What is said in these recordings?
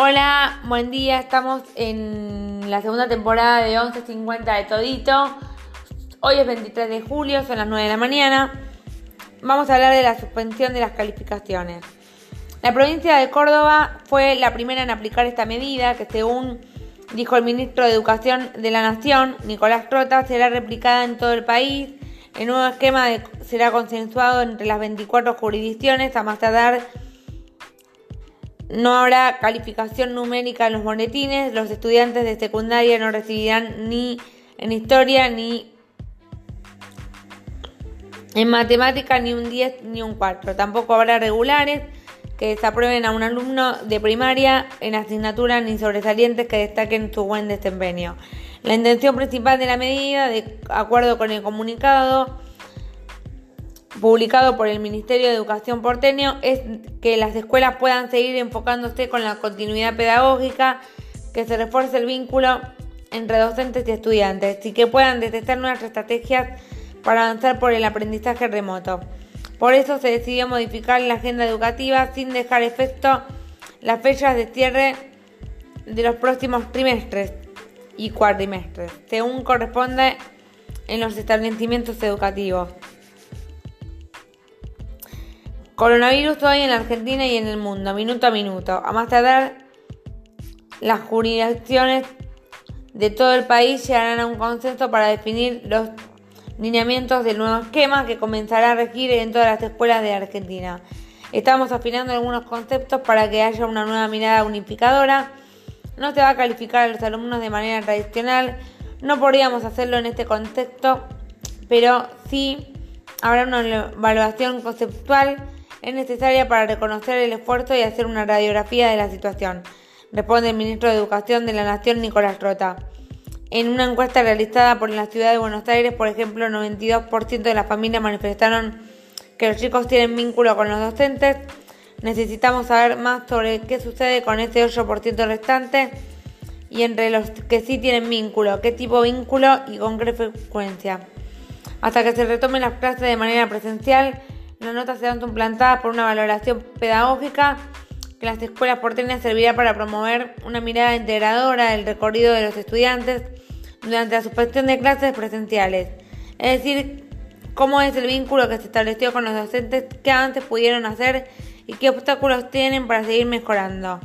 Hola, buen día. Estamos en la segunda temporada de 11.50 de Todito. Hoy es 23 de julio, son las 9 de la mañana. Vamos a hablar de la suspensión de las calificaciones. La provincia de Córdoba fue la primera en aplicar esta medida que según dijo el ministro de Educación de la Nación, Nicolás Trota, será replicada en todo el país. El nuevo esquema será consensuado entre las 24 jurisdicciones a más tardar no habrá calificación numérica en los boletines. Los estudiantes de secundaria no recibirán ni en historia ni en matemática ni un 10 ni un 4. Tampoco habrá regulares que desaprueben a un alumno de primaria en asignatura ni sobresalientes que destaquen su buen desempeño. La intención principal de la medida, de acuerdo con el comunicado, publicado por el Ministerio de Educación porteño es que las escuelas puedan seguir enfocándose con la continuidad pedagógica, que se refuerce el vínculo entre docentes y estudiantes y que puedan detectar nuevas estrategias para avanzar por el aprendizaje remoto. Por eso se decidió modificar la agenda educativa sin dejar efecto las fechas de cierre de los próximos trimestres y cuatrimestres, según corresponde en los establecimientos educativos. Coronavirus hoy en la Argentina y en el mundo, minuto a minuto. A más tardar, las jurisdicciones de todo el país llegarán a un consenso para definir los lineamientos del nuevo esquema que comenzará a regir en todas las escuelas de Argentina. Estamos afinando algunos conceptos para que haya una nueva mirada unificadora. No se va a calificar a los alumnos de manera tradicional. No podríamos hacerlo en este contexto, pero sí habrá una evaluación conceptual es necesaria para reconocer el esfuerzo y hacer una radiografía de la situación, responde el ministro de Educación de la Nación, Nicolás Rota. En una encuesta realizada por la ciudad de Buenos Aires, por ejemplo, el 92% de las familias manifestaron que los chicos tienen vínculo con los docentes. Necesitamos saber más sobre qué sucede con ese 8% restante y entre los que sí tienen vínculo, qué tipo de vínculo y con qué frecuencia. Hasta que se retomen las clases de manera presencial, las notas serán implantadas por una valoración pedagógica que las escuelas porteñas servirá para promover una mirada integradora del recorrido de los estudiantes durante la suspensión de clases presenciales. Es decir, cómo es el vínculo que se estableció con los docentes, qué antes pudieron hacer y qué obstáculos tienen para seguir mejorando.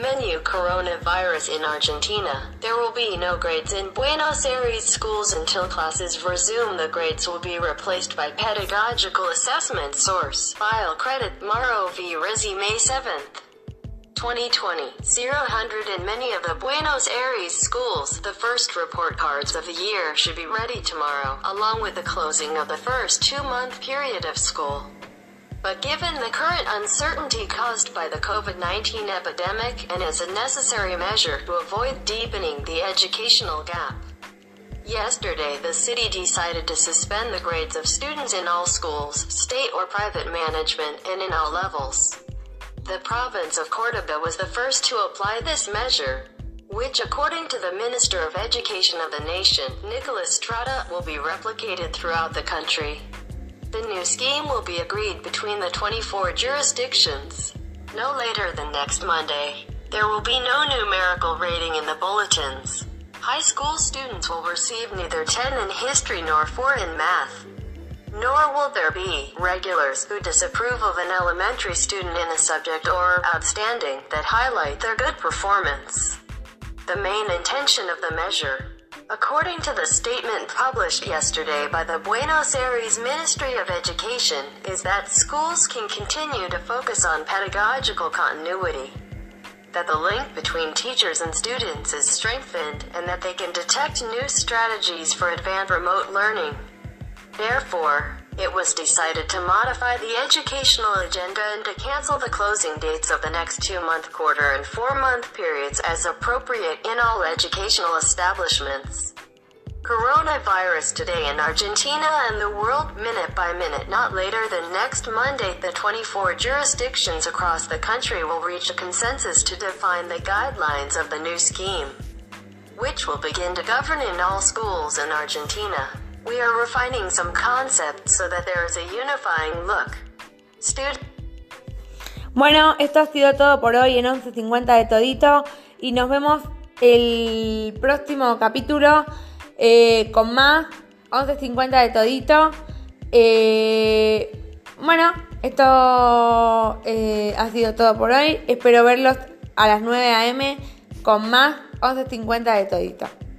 Menu coronavirus in Argentina. There will be no grades in Buenos Aires schools until classes resume. The grades will be replaced by pedagogical assessment source. File credit Maro v. Rizzi May 7th. 2020. 0 in many of the Buenos Aires schools. The first report cards of the year should be ready tomorrow, along with the closing of the first two-month period of school. But given the current uncertainty caused by the COVID-19 epidemic and as a necessary measure to avoid deepening the educational gap, Yesterday, the city decided to suspend the grades of students in all schools, state or private management, and in all levels. The province of Cordoba was the first to apply this measure, which according to the Minister of Education of the nation, Nicholas Strata, will be replicated throughout the country. The new scheme will be agreed between the 24 jurisdictions. No later than next Monday. There will be no numerical rating in the bulletins. High school students will receive neither 10 in history nor 4 in math. Nor will there be regulars who disapprove of an elementary student in a subject or outstanding that highlight their good performance. the main intention of the measure. According to the statement published yesterday by the Buenos Aires Ministry of Education, is that schools can continue to focus on pedagogical continuity, that the link between teachers and students is strengthened, and that they can detect new strategies for advanced remote learning. Therefore, it was decided to modify the educational agenda and to cancel the closing dates of the next two month quarter and four month periods as appropriate in all educational establishments. Coronavirus today in Argentina and the world minute by minute not later than next Monday the 24 jurisdictions across the country will reach a consensus to define the guidelines of the new scheme, which will begin to govern in all schools in Argentina. We are refining some concepts so that there is a unifying look. Bueno, esto ha sido todo por hoy en 11.50 de Todito y nos vemos el próximo capítulo eh, con más 11.50 de Todito. Eh, bueno, esto eh, ha sido todo por hoy. Espero verlos a las 9 a.m. con más 11.50 de Todito.